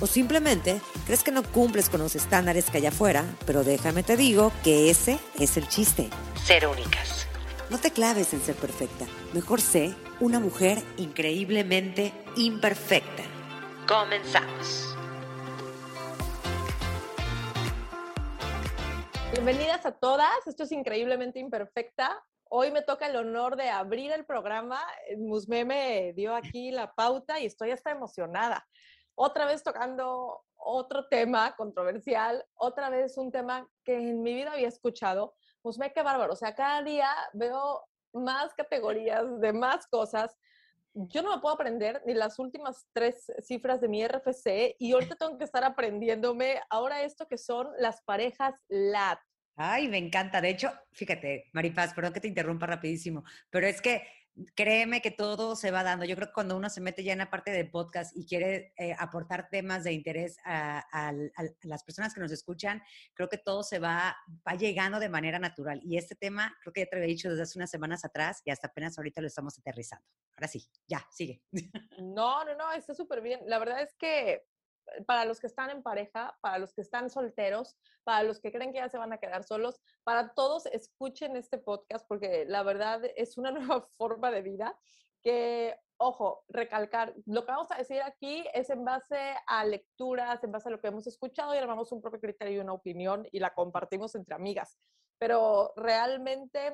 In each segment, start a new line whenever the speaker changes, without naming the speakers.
O simplemente crees que no cumples con los estándares que hay afuera, pero déjame te digo que ese es el chiste. Ser únicas. No te claves en ser perfecta. Mejor sé una mujer increíblemente imperfecta. Comenzamos.
Bienvenidas a todas. Esto es increíblemente imperfecta. Hoy me toca el honor de abrir el programa. Musme me dio aquí la pauta y estoy hasta emocionada. Otra vez tocando otro tema controversial, otra vez un tema que en mi vida había escuchado. Musme, qué bárbaro. O sea, cada día veo más categorías de más cosas. Yo no me puedo aprender ni las últimas tres cifras de mi RFC y ahorita tengo que estar aprendiéndome ahora esto que son las parejas LAT.
Ay, me encanta. De hecho, fíjate, Maripaz, perdón que te interrumpa rapidísimo, pero es que créeme que todo se va dando. Yo creo que cuando uno se mete ya en la parte del podcast y quiere eh, aportar temas de interés a, las personas que nos escuchan, creo que todo se va, va llegando de manera natural. Y este tema, creo que ya te lo había dicho desde hace unas semanas atrás y hasta apenas ahorita lo estamos aterrizando. Ahora sí, ya, sigue.
No, no, no, está súper bien. La verdad es que para los que están en pareja, para los que están solteros, para los que creen que ya se van a quedar solos, para todos escuchen este podcast porque la verdad es una nueva forma de vida que, ojo, recalcar, lo que vamos a decir aquí es en base a lecturas, en base a lo que hemos escuchado y armamos un propio criterio y una opinión y la compartimos entre amigas. Pero realmente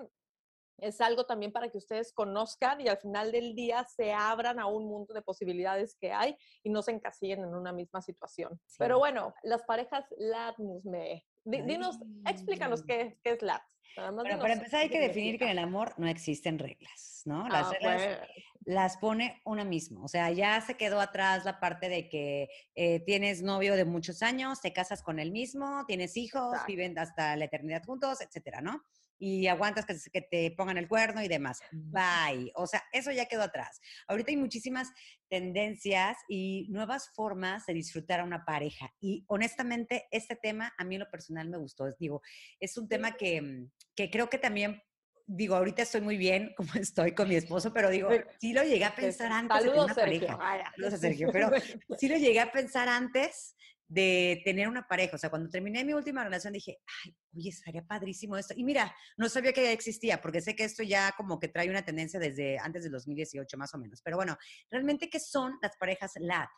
es algo también para que ustedes conozcan y al final del día se abran a un mundo de posibilidades que hay y no se encasillen en una misma situación. Pero bueno, las parejas LATMUS me... Dinos, explícanos qué, qué es LAT.
Bueno, para empezar hay que definir que en el amor no existen reglas, ¿no? Las ah, reglas las pone una misma. O sea, ya se quedó atrás la parte de que eh, tienes novio de muchos años, te casas con el mismo, tienes hijos, viven hasta la eternidad juntos, etcétera, ¿no? Y aguantas que, te pongan el cuerno y demás. Bye. O sea, eso ya quedó atrás. Ahorita hay muchísimas tendencias y nuevas formas de disfrutar a una pareja. Y honestamente, este tema a mí en lo personal me gustó. Digo, es un tema que, mm, que creo que también digo, ahorita estoy muy bien como estoy con mi esposo, pero digo, sí lo llegué a pensar antes de tener una pareja. Saludos a Sergio, pero sí lo llegué a pensar antes de tener una pareja. O sea, cuando terminé mi última relación dije, ay, oye, estaría padrísimo esto. Y mira, no sabía que ya existía, porque sé que esto ya como que trae una tendencia desde antes del 2018 más o menos. Pero bueno, realmente, ¿qué son las parejas LAT?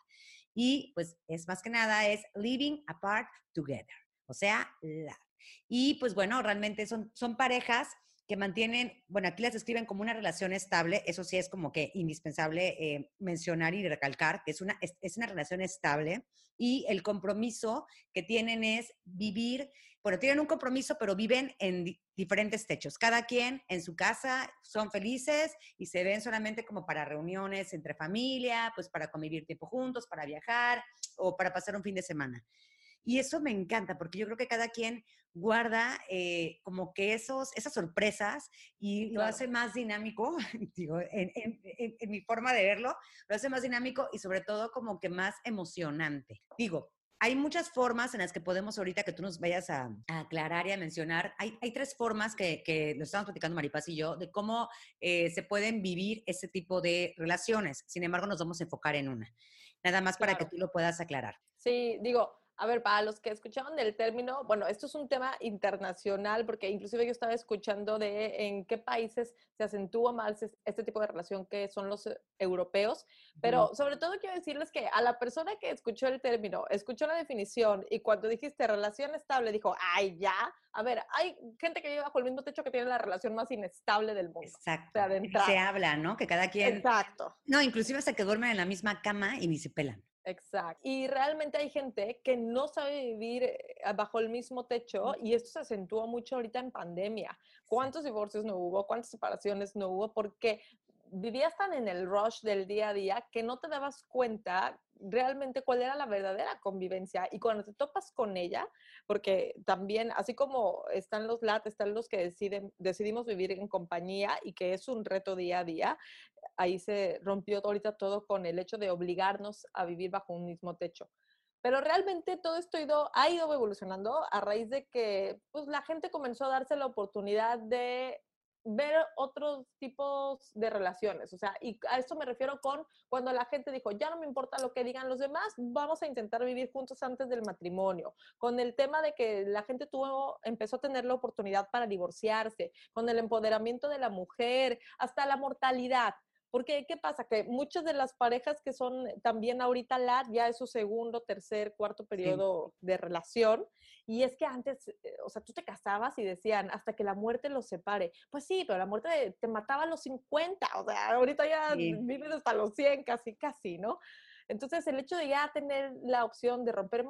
Y pues es más que nada, es living apart together, o sea, LAT. Y pues bueno, realmente son, son parejas que mantienen, bueno, aquí las describen como una relación estable, eso sí es como que indispensable eh, mencionar y recalcar, que es una, es, una relación estable y el compromiso que tienen es vivir, bueno, tienen un compromiso, pero viven en diferentes techos, cada quien en su casa, son felices y se ven solamente como para reuniones entre familia, pues para convivir tiempo juntos, para viajar o para pasar un fin de semana. Y eso me encanta porque yo creo que cada quien guarda eh, como que esos, esas sorpresas y lo hace más dinámico, digo, en, mi forma de verlo, lo hace más dinámico y sobre todo como que más emocionante. Digo, hay muchas formas en las que podemos ahorita que tú nos vayas a, aclarar y a mencionar. Hay, hay tres formas que, que lo estamos platicando Maripaz y yo de cómo eh, se pueden vivir ese tipo de relaciones. Sin embargo, nos vamos a enfocar en una. Nada más para que tú lo puedas aclarar.
Sí, digo, a ver, para los que escuchaban del término, bueno, esto es un tema internacional porque inclusive yo estaba escuchando de en qué países se acentúa más este tipo de relación que son los eh, europeos, pero sobre todo quiero decirles que a la persona que escuchó el término, escuchó la definición y cuando dijiste relación estable, dijo, ay, ya, a ver, hay gente que vive bajo el mismo techo que tiene la relación más inestable del mundo.
Exacto. se habla, ¿no? Que cada quien...
Exacto.
No, inclusive hasta que duermen en la misma cama y ni se pelan.
Exacto. Y realmente hay gente que no sabe vivir eh, bajo el mismo techo y esto se acentuó mucho ahorita en pandemia. ¿Cuántos divorcios no hubo? ¿Cuántas separaciones no hubo? Porque vivías tan en el rush del día a día que no te dabas cuenta realmente cuál era la verdadera convivencia. Y cuando te topas con ella, porque también, así como están los LAT, están los que deciden, decidimos vivir en compañía y que es un reto día a día, ahí se rompió ahorita todo con el hecho de obligarnos a vivir bajo un mismo techo. Pero realmente todo esto ha ido evolucionando a raíz de que pues, la gente comenzó a darse la oportunidad de ver otros tipos de relaciones. O sea, y a esto me refiero con cuando la gente dijo, ya no me importa lo que digan los demás, vamos a intentar vivir juntos antes del matrimonio. Con el tema de que la gente tuvo, empezó a tener la oportunidad para divorciarse, con el empoderamiento de la mujer, hasta la mortalidad. Porque, ¿qué pasa? Que muchas de las parejas que son también ahorita LAT, ya es su segundo, tercer, cuarto periodo de relación. Y es que antes, eh, o sea, tú te casabas y decían, hasta que la muerte los separe. Pues sí, pero la muerte te mataba a los 50, o sea, ahorita ya vives hasta los 100, casi, casi, ¿no? Entonces, el hecho de ya tener la opción de romper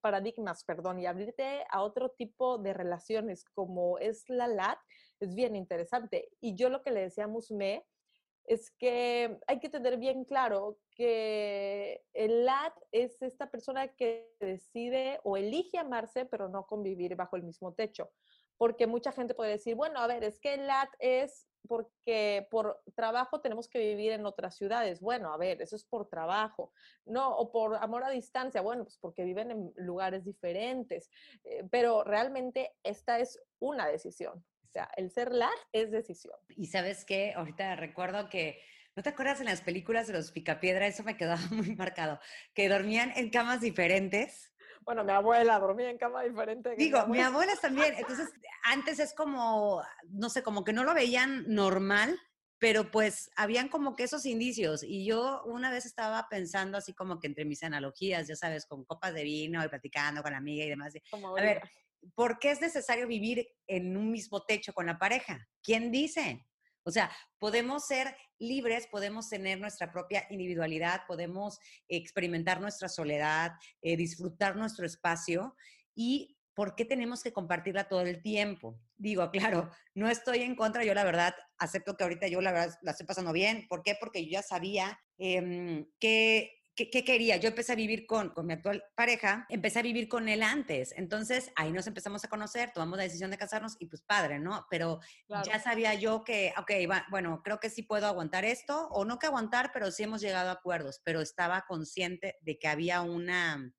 paradigmas, perdón, y abrirte a otro tipo de relaciones como es la LAT, es bien interesante. Y yo lo que le decía a Musme es que hay que tener bien claro que el LAT es esta persona que decide o elige amarse, pero no convivir bajo el mismo techo. Porque mucha gente puede decir, bueno, a ver, es que el LAT es porque por trabajo tenemos que vivir en otras ciudades. Bueno, a ver, eso es por trabajo. No, o por amor a distancia. Bueno, pues porque viven en lugares diferentes. Eh, pero realmente esta es una decisión sea, el ser lat es decisión.
Y sabes qué, ahorita recuerdo que, ¿no te acuerdas en las películas de los Picapiedra? Eso me quedaba muy marcado, que dormían en camas diferentes.
Bueno, mi abuela dormía en cama diferente.
Digo, mi abuela también. Entonces, antes es como, no sé, como que no lo veían normal, pero pues habían como que esos indicios. Y yo una vez estaba pensando así como que entre mis analogías, ya sabes, con copas de vino y platicando con la amiga y demás. a ver, ¿por qué es necesario vivir en un mismo techo con la pareja? ¿Quién dice? O sea, podemos ser libres, podemos tener nuestra propia individualidad, podemos experimentar nuestra soledad, eh, disfrutar nuestro espacio y ¿por qué tenemos que compartirla todo el tiempo? Digo, claro, no estoy en contra, yo la verdad acepto que ahorita yo la verdad la estoy pasando bien. ¿Por qué? Porque yo ya sabía em, que ¿qué, quería? Yo empecé a vivir con, con mi actual pareja, empecé a vivir con él antes. Entonces ahí nos empezamos a conocer, tomamos la decisión de casarnos y pues padre, ¿no? Pero ya sabía yo que, ok, bueno, creo que sí puedo aguantar esto, o no que aguantar, pero sí hemos llegado a acuerdos, pero estaba consciente de que había una,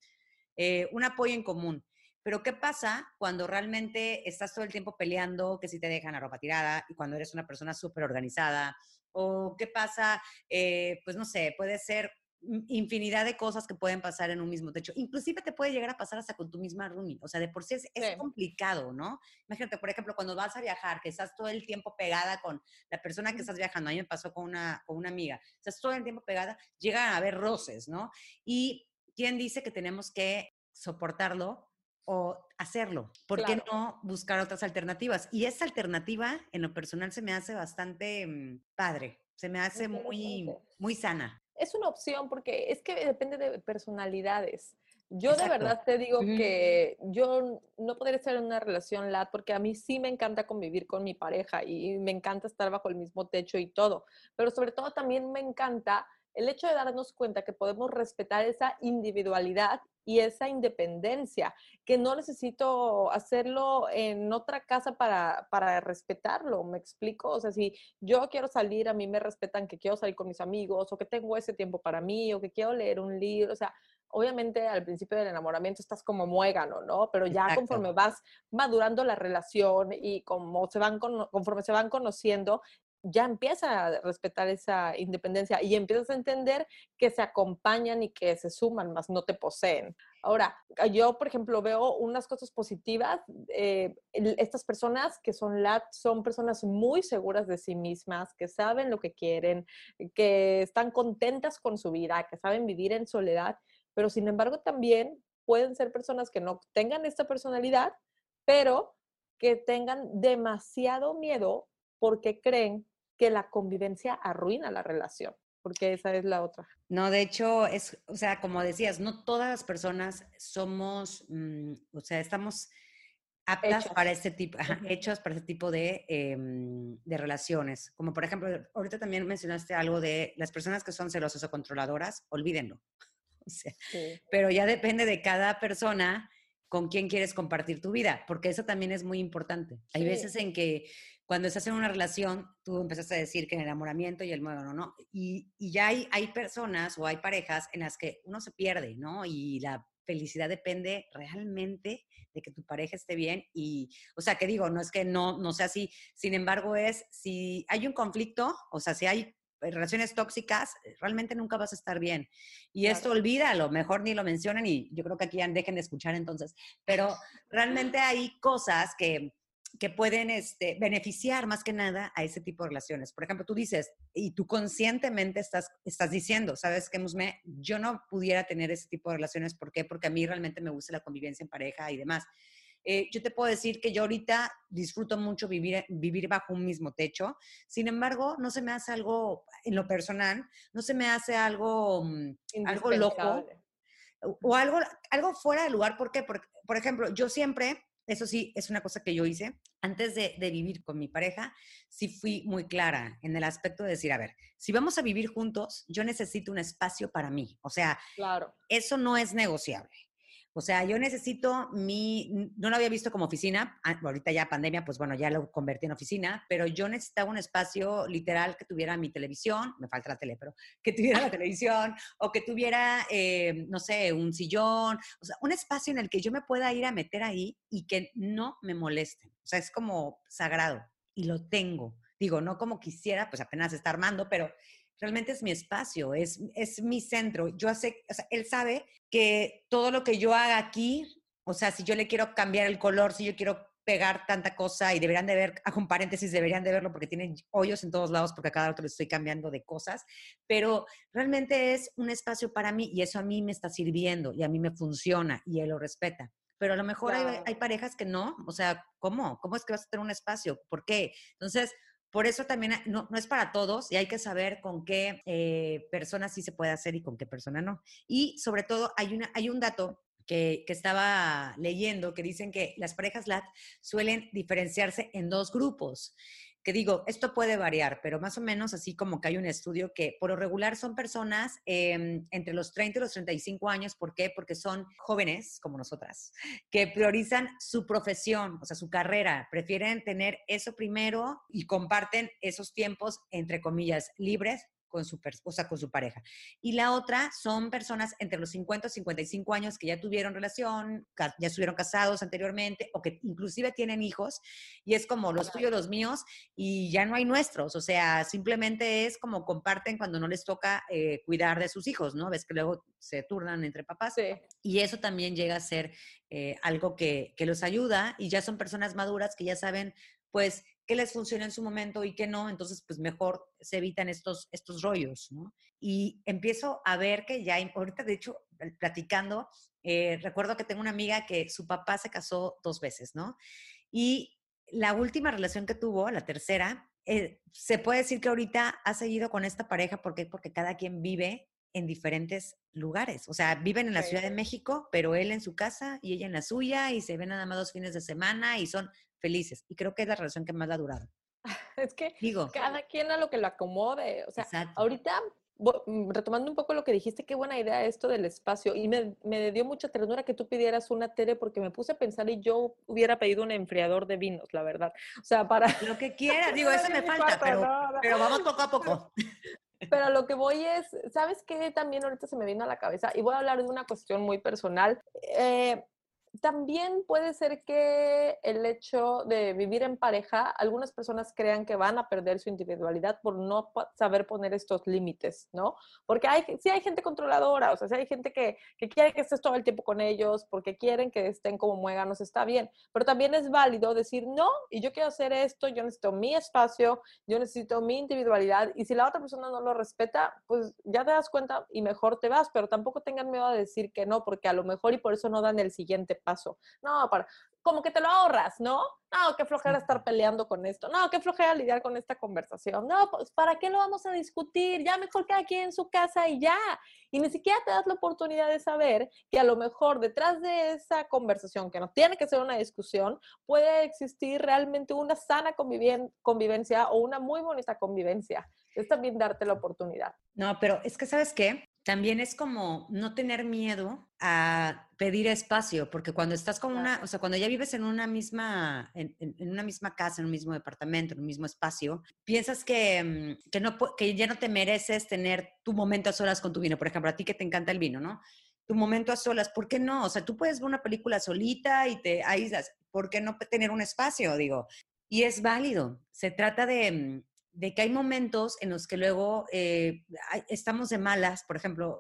eh, un apoyo en común. Pero ¿qué pasa cuando realmente estás todo el tiempo peleando, que si te dejan la ropa tirada y cuando eres una persona súper organizada? ¿O qué pasa, eh, pues no sé, puede ser infinidad de cosas que pueden pasar en un mismo techo. Inclusive te puede llegar a pasar hasta con tu misma roomie. O sea, de por sí es, complicado, ¿no? Imagínate, por ejemplo, cuando vas a viajar, que estás todo el tiempo pegada con la persona que estás viajando. A mí me pasó con una, con una amiga. Estás todo el tiempo pegada, llegan a haber roces, ¿no? Y ¿quién dice que tenemos que soportarlo o hacerlo? ¿Por qué no buscar otras alternativas? Y esa alternativa, en lo personal, se me hace bastante mm, padre. Se me hace muy, muy sana
es una opción porque es que depende de personalidades. Yo de verdad te digo que yo no podría estar en una relación LAT porque a mí sí me encanta convivir con mi pareja y me encanta estar bajo el mismo techo y todo, pero sobre todo también me encanta el hecho de darnos cuenta que podemos respetar esa individualidad y esa independencia, que no necesito hacerlo en otra casa para, para respetarlo, ¿me explico? O sea, si yo quiero salir, a mí me respetan que quiero salir con mis amigos o que tengo ese tiempo para mí o que quiero leer un libro, o sea, obviamente al principio del enamoramiento estás como muégano, ¿no? Pero ya conforme vas madurando la relación y como se van conforme se van conociendo, ya empieza a respetar esa independencia y empiezas a entender que se acompañan y que se suman, más no te poseen. Ahora, yo, por ejemplo, veo unas cosas positivas. Eh, estas personas que son LAT son personas muy seguras de sí mismas, que saben lo que quieren, que están contentas con su vida, que saben vivir en soledad, pero sin embargo también pueden ser personas que no tengan esta personalidad, pero que tengan demasiado miedo porque creen que la convivencia arruina la relación, porque esa es la otra.
No, de hecho, es, o sea, como decías, no todas las personas somos, mm, o sea, estamos aptas para este tipo, hechos para este tipo de, em, de, relaciones. Como por ejemplo, ahorita también mencionaste algo de las personas que son celosas o controladoras, olvídenlo. Pero ya depende de cada persona con quién quieres compartir tu vida, porque eso también es muy importante. Hay veces en que cuando estás en una relación, tú empezaste a decir que el enamoramiento y el muevo, no, no. Y, y ya hay, hay personas o hay parejas en las que uno se pierde, ¿no? Y la felicidad depende realmente de que tu pareja esté bien y, o sea, que digo, no es que no, no sea así, sin embargo es, si hay un conflicto, o sea, si hay relaciones tóxicas, realmente nunca vas a estar bien. Y esto olvídalo, mejor ni lo mencionen y yo creo que aquí ya dejen de escuchar entonces, pero realmente hay cosas que que pueden este, beneficiar más que nada a ese tipo de relaciones. Por ejemplo, tú dices, y tú conscientemente estás, estás diciendo, ¿sabes qué, Musme? Yo no pudiera tener ese tipo de relaciones. ¿Por qué? Porque a mí realmente me gusta la convivencia en pareja y demás. Eh, yo te puedo decir que yo ahorita disfruto mucho vivir, vivir bajo un mismo techo. Sin embargo, no se me hace algo, en lo personal, no se me hace algo, mm, algo loco o algo, algo fuera de lugar. ¿Por qué? Porque, por ejemplo, yo siempre eso sí, es una cosa que yo hice. Antes de, vivir con mi pareja, sí fui muy clara en el aspecto de decir, a ver, si vamos a vivir juntos, yo necesito un espacio para mí. O sea, claro. eso no es negociable. O sea, yo necesito mi, no lo había visto como oficina, ah, ahorita ya pandemia, pues bueno, ya lo convertí en oficina, pero yo necesitaba un espacio literal que tuviera mi televisión, me falta la tele, pero que tuviera la televisión, o que tuviera, eh, no sé, un sillón, o sea, un espacio en el que yo me pueda ir a meter ahí y que no me molesten. O sea, es como sagrado y lo tengo. Digo, no como quisiera, pues apenas está armando, pero realmente es mi espacio, es, es mi centro. Yo sé, o sea, él sabe que todo lo que yo haga aquí, o sea, si yo le quiero cambiar el color, si yo quiero pegar tanta cosa y deberían de ver, hago un paréntesis, deberían de verlo porque tienen hoyos en todos lados porque a cada otro le estoy cambiando de cosas, pero realmente es un espacio para mí y eso a mí me está sirviendo y a mí me funciona y él lo respeta. Pero a lo mejor hay, hay, parejas que no, o sea, ¿cómo? ¿Cómo es que vas a tener un espacio? ¿Por qué? Entonces, por eso también no, no, es para todos y hay que saber con qué eh, personas sí se puede hacer y con qué persona no. Y sobre todo hay, una, hay un dato que, que, estaba leyendo que dicen que las parejas LAT suelen diferenciarse en dos grupos que digo, esto puede variar, pero más o menos así como que hay un estudio que por lo regular son personas em, entre los 30 y los 35 años. ¿Por qué? Porque son jóvenes, como nosotras, que priorizan su profesión, o sea, su carrera. Prefieren tener eso primero y comparten esos tiempos, entre comillas, libres con su, o sea, con su pareja. Y la otra son personas entre los 50 y 55 años que ya tuvieron relación, ya estuvieron casados anteriormente o que inclusive tienen hijos y es como los tuyos, los míos y ya no hay nuestros. O sea, simplemente es como comparten cuando no les toca eh, cuidar de sus hijos, ¿no? Ves que luego se turnan entre papás. Y eso también llega a ser eh, algo que, que los ayuda y ya son personas maduras que ya saben pues qué les funciona en su momento y qué no, entonces pues mejor se evitan estos, estos rollos. Y empiezo a ver que ya, ahorita de hecho, platicando, eh, recuerdo que tengo una amiga que su papá se casó dos veces, ¿no? Y la última relación que tuvo, la tercera, eh, se puede decir que ahorita ha seguido con esta pareja, ¿por qué? Porque cada quien vive en diferentes lugares. O sea, viven en la Ciudad de México, pero él en su casa y ella en la suya y se ven nada más dos fines de semana y son felices. Y creo que es la relación que más ha durado.
Es que Digo, cada quien a lo que lo acomode. O sea, ahorita, mm, retomando un poco lo que dijiste, qué buena idea esto del espacio. Y me, me, dio mucha ternura que tú pidieras una tele porque me puse a pensar y yo hubiera pedido un enfriador de vinos, la verdad. O sea, para...
Lo que quiera, digo, eso me falta, pero, pero vamos poco a poco.
Pero lo que voy es, ¿sabes qué? También ahorita se me vino a la cabeza y voy a hablar de una cuestión muy personal. Eh, también puede ser que el hecho de vivir en pareja, algunas personas crean que van a perder su individualidad por no saber poner estos límites, ¿no? Porque hay, sí hay gente controladora, o sea, sí hay gente que, que, quiere que estés todo el tiempo con ellos, porque quieren que estén como muéganos, está bien, pero también es válido decir, no, y yo quiero hacer esto, yo necesito mi espacio, yo necesito mi individualidad, y si la otra persona no lo respeta, pues ya te das cuenta y mejor te vas, pero tampoco tengan miedo a decir que no, porque a lo mejor y por eso no dan el siguiente paso. No, para, como que te lo ahorras, ¿no? No, qué flojera estar peleando con esto. No, qué flojera lidiar con esta conversación. No, pues ¿para qué lo vamos a discutir? Ya mejor que aquí en su casa y ya. Y ni siquiera te das la oportunidad de saber que a lo mejor detrás de esa conversación, que no tiene que ser una discusión, puede existir realmente una sana convivencia o una muy bonita convivencia. Es también darte la oportunidad.
No, pero es que, ¿sabes qué? También es como no tener miedo a pedir espacio, porque cuando estás con una, o sea, cuando ya vives en una misma, en, una misma casa, en un mismo departamento, en un mismo espacio, piensas que, mm, que, no, que ya no te mereces tener tu momento a solas con tu vino. Por ejemplo, a ti que te encanta el vino, ¿no? Tu momento a solas, ¿por qué no? O sea, tú puedes ver una película solita y te aíslas. ¿Por qué no tener un espacio? Digo, y es válido. Se trata de, mm, de que hay momentos en los que luego eh, estamos de malas, por ejemplo,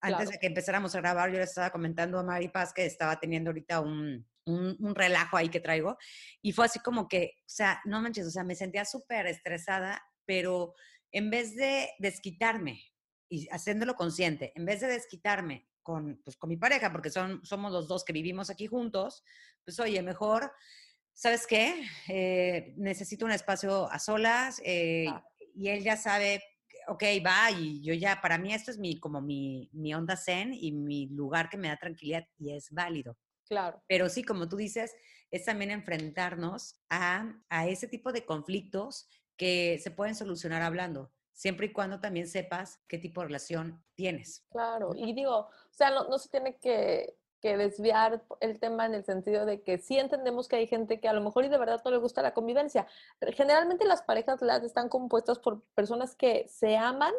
antes de que empezáramos a grabar, yo le estaba comentando a Mari Paz que estaba teniendo ahorita un, un, relajo ahí que traigo, y fue así como que, o sea, no manches, o sea, me sentía súper estresada, pero en vez de desquitarme y haciéndolo consciente, en vez de desquitarme con, pues, con mi pareja, porque son, somos los dos que vivimos aquí juntos, pues oye, mejor ¿sabes qué? Eh, necesito un espacio a solas eh, y él ya sabe, ok, va, y yo ya, para mí esto es mi, como mi, mi onda zen y mi lugar que me da tranquilidad y es válido.
Claro.
Pero sí, como tú dices, es también enfrentarnos a, a ese tipo de conflictos que se pueden solucionar hablando siempre y cuando también sepas qué tipo de relación tienes.
Claro, y digo, o sea, no, no se tiene que que desviar el tema en el sentido de que sí entendemos que hay gente que a lo mejor y de verdad no le gusta la convivencia. Generalmente las parejas las están compuestas por personas que se aman,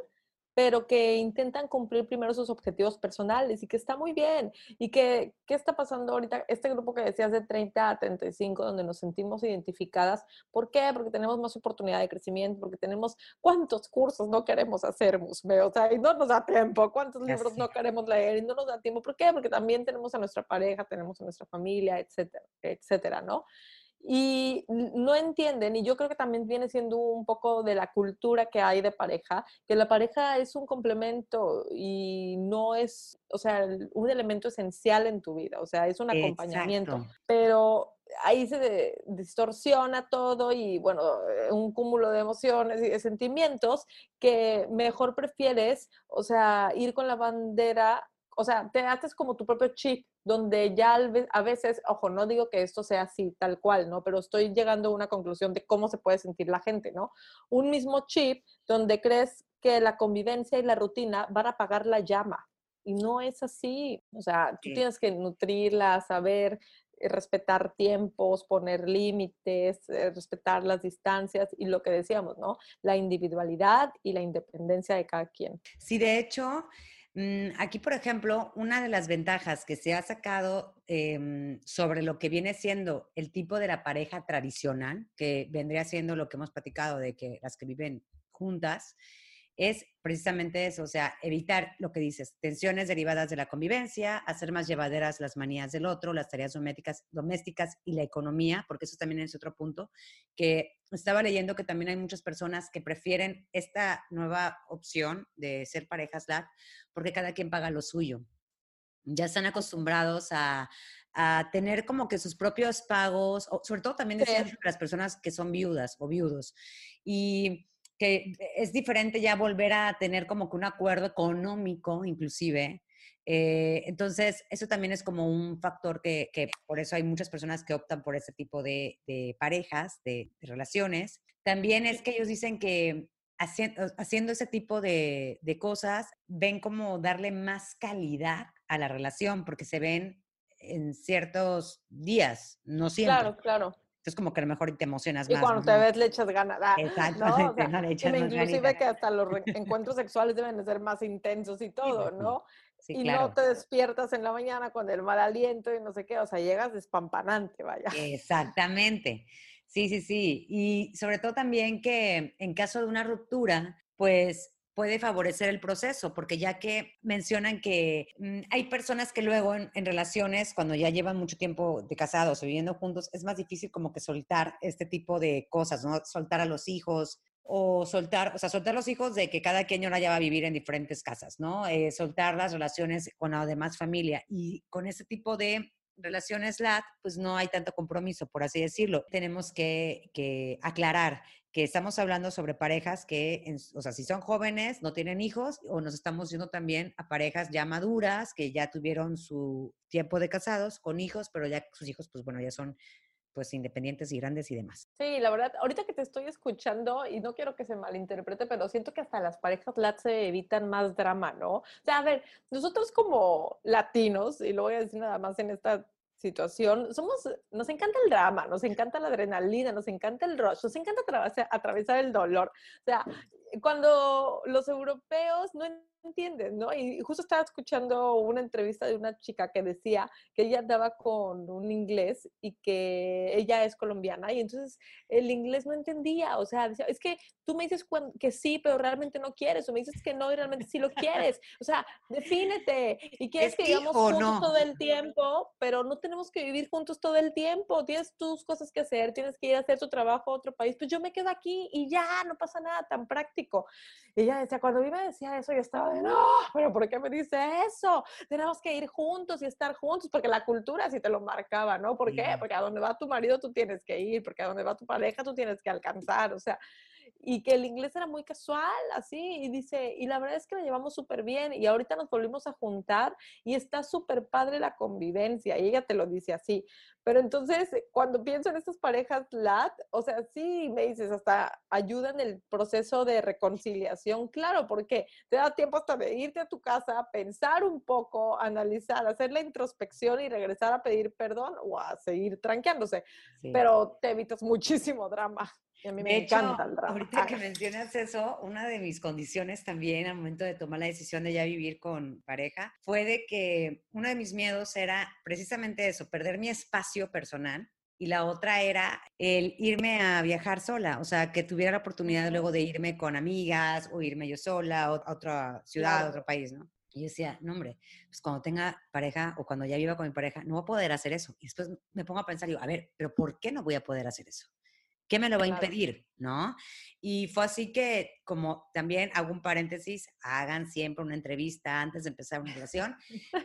pero que intentan cumplir primero sus objetivos personales y que está muy bien. Y que, ¿qué está pasando ahorita? Este grupo que decías de 30 a 35, donde nos sentimos identificadas. ¿Por qué? Porque tenemos más oportunidad de crecimiento, porque tenemos cuántos cursos no queremos hacer, Musme, o sea, y no nos da tiempo, cuántos libros no queremos leer y no nos da tiempo. ¿Por qué? Porque también tenemos a nuestra pareja, tenemos a nuestra familia, etcétera, etcétera, ¿no? Y no entienden, y yo creo que también viene siendo un poco de la cultura que hay de pareja, que la pareja es un complemento y no es, o sea, un elemento esencial en tu vida, o sea, es un acompañamiento, pero ahí se distorsiona todo y bueno, un cúmulo de emociones y de sentimientos que mejor prefieres, o sea, ir con la bandera o sea, te haces como tu propio chip, donde ya a veces, ojo, no digo que esto sea así tal cual, ¿no? Pero estoy llegando a una conclusión de cómo se puede sentir la gente, ¿no? Un mismo chip donde crees que la convivencia y la rutina van a apagar la llama. Y no es así. O sea, tú tienes que nutrirla, saber eh, respetar tiempos, poner límites, eh, respetar las distancias y lo que decíamos, ¿no? La individualidad y la independencia de cada quien.
Sí, de hecho, aquí, por ejemplo, una de las ventajas que se ha sacado em, sobre lo que viene siendo el tipo de la pareja tradicional, que vendría siendo lo que hemos platicado de que las que viven juntas, es precisamente eso, o sea, evitar lo que dices, tensiones derivadas de la convivencia, hacer más llevaderas las manías del otro, las tareas domésticas, domésticas y la economía, porque eso también es otro punto, que estaba leyendo que también hay muchas personas que prefieren esta nueva opción de ser parejas LAT porque cada quien paga lo suyo. Ya están acostumbrados a, tener como que sus propios pagos, sobre todo también las personas que son viudas o viudos. Y que es diferente ya volver a tener como que un acuerdo económico inclusive. Eh, entonces, eso también es como un factor que, por eso hay muchas personas que optan por ese tipo de, parejas, de, relaciones. También es que ellos dicen que haciendo, ese tipo de, de cosas, ven como darle más calidad a la relación, porque se ven en ciertos días, no siempre.
Claro, claro.
Entonces, como que a lo mejor te emocionas más.
Y cuando te ves, le echas ganas. Ah, Exactamente, ¿no? le echas Inclusive que hasta los encuentros sexuales deben de ser más intensos y todo, ¿no? Sí, y no te despiertas en la mañana con el mal aliento y no sé qué, o sea, llegas despampanante, vaya.
Exactamente. Sí, sí, sí. Y sobre todo también que en caso de una ruptura, pues puede favorecer el proceso, porque ya que mencionan que mm, hay personas que luego en, relaciones, cuando ya llevan mucho tiempo de casados o viviendo juntos, es más difícil como que soltar este tipo de cosas, ¿no? Soltar a los hijos o soltar, o sea, soltar los hijos de que cada quien ahora ya va a vivir en diferentes casas, ¿no? Eh, soltar las relaciones con la demás familia y con ese tipo de relaciones LAT, pues no hay tanto compromiso, por así decirlo. Tenemos que, que aclarar que estamos hablando sobre parejas que, o sea, si son jóvenes, no tienen hijos, o nos estamos yendo también a parejas ya maduras, que ya tuvieron su tiempo de casados con hijos, pero ya sus hijos, pues bueno, ya son pues independientes y grandes y demás.
Sí, la verdad, ahorita que te estoy escuchando, y no quiero que se malinterprete, pero siento que hasta las parejas lat se evitan más drama, ¿no? O sea, a ver, nosotros como latinos, y lo voy a decir nada más en esta situación, somos, nos encanta el drama, nos encanta la adrenalina, nos encanta el rush, nos encanta atravesar, atravesar el dolor. O sea, cuando los europeos no entienden, ¿no? Y justo estaba escuchando una entrevista de una chica que decía que ella andaba con un inglés y que ella es colombiana y entonces el inglés no entendía, o sea, decía, es que tú me dices que sí, pero realmente no quieres, o me dices que no y realmente sí lo quieres, o sea, defínete y quieres que vivamos juntos todo el tiempo, pero no tenemos que vivir juntos todo el tiempo, tienes tus cosas que hacer, tienes que ir a hacer tu trabajo a otro país, pues yo me quedo aquí y ya, no pasa nada tan práctico. Y ella decía, cuando a mí me decía eso, yo estaba no, pero ¿por qué me dice eso? Tenemos que ir juntos y estar juntos, porque la cultura sí te lo marcaba, ¿no? ¿Por qué? Porque a donde va tu marido tú tienes que ir, porque a donde va tu pareja tú tienes que alcanzar, o sea, y que el inglés era muy casual, así, y dice, y la verdad es que la llevamos súper bien, y ahorita nos volvimos a juntar, y está súper padre la convivencia, y ella te lo dice así, pero entonces, cuando pienso en estas parejas LAT, o sea, sí, me dices, hasta ayuda en el proceso de reconciliación, claro, porque te da tiempo hasta de irte a tu casa, pensar un poco, analizar, hacer la introspección y regresar a pedir perdón o a seguir tranqueándose, pero te evitas muchísimo drama. Y a mí me encanta el drama.
Ahorita que mencionas eso, una de mis condiciones también al momento de tomar la decisión de ya vivir con pareja fue de que uno de mis miedos era precisamente eso, perder mi espacio personal y la otra era el irme a viajar sola, o sea, que tuviera la oportunidad luego de irme con amigas o irme yo sola a otra ciudad, a otro país, ¿no? Y yo decía, no, hombre, pues cuando tenga pareja o cuando ya viva con mi pareja, no voy a poder hacer eso. Y después me pongo a pensar, digo, a ver, pero ¿por qué no voy a poder hacer eso? ¿Qué me lo va a impedir? ¿No? Y fue así que, como también hago un paréntesis, hagan siempre una entrevista antes de empezar una relación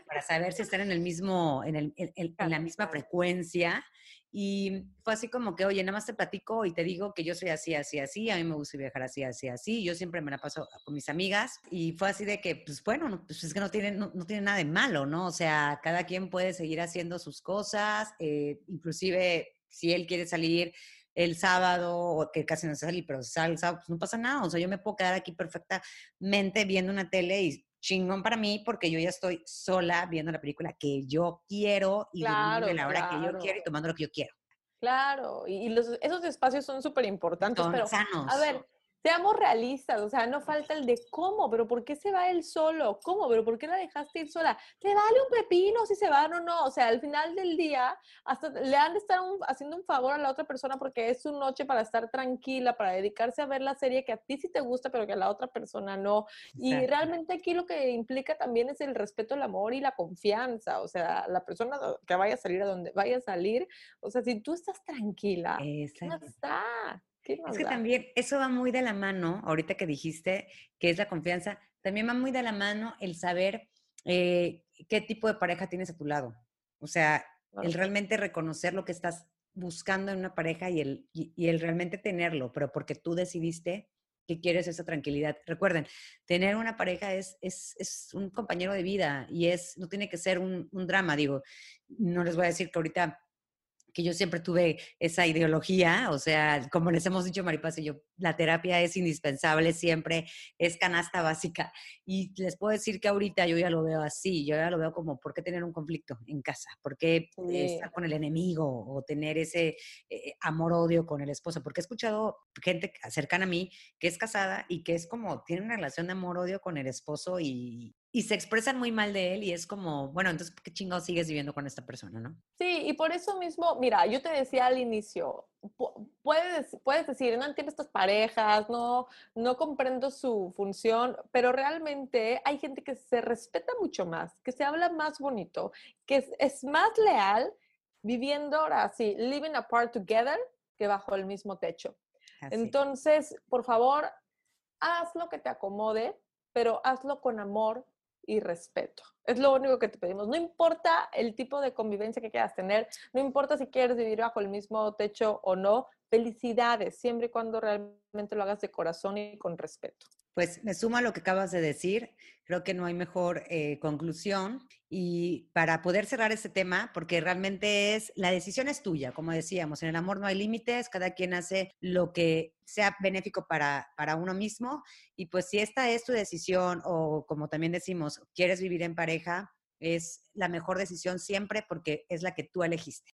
para saber si están en el mismo, en, el, en, la misma frecuencia. Y fue así como que, oye, nada más te platico y te digo que yo soy así, así, así, a mí me gusta viajar así, así, así, yo siempre me la paso con mis amigas y fue así de que, pues bueno, pues es que no tiene, no, tiene nada de malo, ¿no? O sea, cada quien puede seguir haciendo sus cosas, eh, inclusive si él quiere salir el sábado, o que casi no se sale, pero si sale el sábado, pues no pasa nada. O sea, yo me puedo quedar aquí perfectamente viendo una tele y chingón para mí porque yo ya estoy sola viendo la película que yo quiero y claro, la hora que yo quiero y tomando lo que yo quiero.
Claro, y los, esos espacios son súper importantes, pero sanos. a ver, Seamos realistas, o sea, no falta el de cómo, pero ¿por qué se va él solo? ¿Cómo? ¿Pero por qué la dejaste ir sola? ¿Te vale un pepino si se van o no? O sea, al final del día, hasta le han de estar haciendo un favor a la otra persona porque es su noche para estar tranquila, para dedicarse a ver la serie que a ti sí te gusta, pero que a la otra persona no. Y realmente aquí lo que implica también es el respeto, el amor y la confianza. O sea, la persona que vaya a salir a donde vaya a salir, o sea, si tú estás tranquila, no está.
Es que también eso va muy de la mano, ahorita que dijiste que es la confianza, también va muy de la mano el saber eh, qué tipo de pareja tienes a tu lado. O sea, el realmente reconocer lo que estás buscando en una pareja y el, y, el realmente tenerlo, pero porque tú decidiste que quieres esa tranquilidad. Recuerden, tener una pareja es, es, es un compañero de vida y es, no tiene que ser un, un drama. Digo, no les voy a decir que ahorita que yo siempre tuve esa ideología, o sea, como les hemos dicho Maripaz y yo, la terapia es indispensable siempre, es canasta básica. Y les puedo decir que ahorita yo ya lo veo así, yo ya lo veo como, ¿por qué tener un conflicto en casa? ¿Por qué estar con el enemigo o tener ese eh, amor-odio con el esposo? Porque he escuchado gente cercana a mí que es casada y que es como, tiene una relación de amor-odio con el esposo y, y se expresan muy mal de él y es como, bueno, entonces, ¿qué chingados sigues viviendo con esta persona, no?
Sí, y por eso mismo, mira, yo te decía al inicio, puedes, puedes decir, no entiendo estas parejas, no, no comprendo su función, pero realmente hay gente que se respeta mucho más, que se habla más bonito, que es, más leal viviendo ahora así, living apart together, que bajo el mismo techo. Entonces, por favor, haz lo que te acomode, pero hazlo con amor, y respeto. Es lo único que te pedimos. No importa el tipo de convivencia que quieras tener, no importa si quieres vivir bajo el mismo techo o no, felicidades, siempre y cuando realmente lo hagas de corazón y con respeto.
Pues me suma lo que acabas de decir. Creo que no hay mejor eh, conclusión. y para poder cerrar este tema, porque realmente es, la decisión es tuya, como decíamos, en el amor no hay límites, cada quien hace lo que sea benéfico para, para uno mismo y pues si esta es tu decisión o como también decimos, quieres vivir en pareja, es la mejor decisión siempre porque es la que tú elegiste.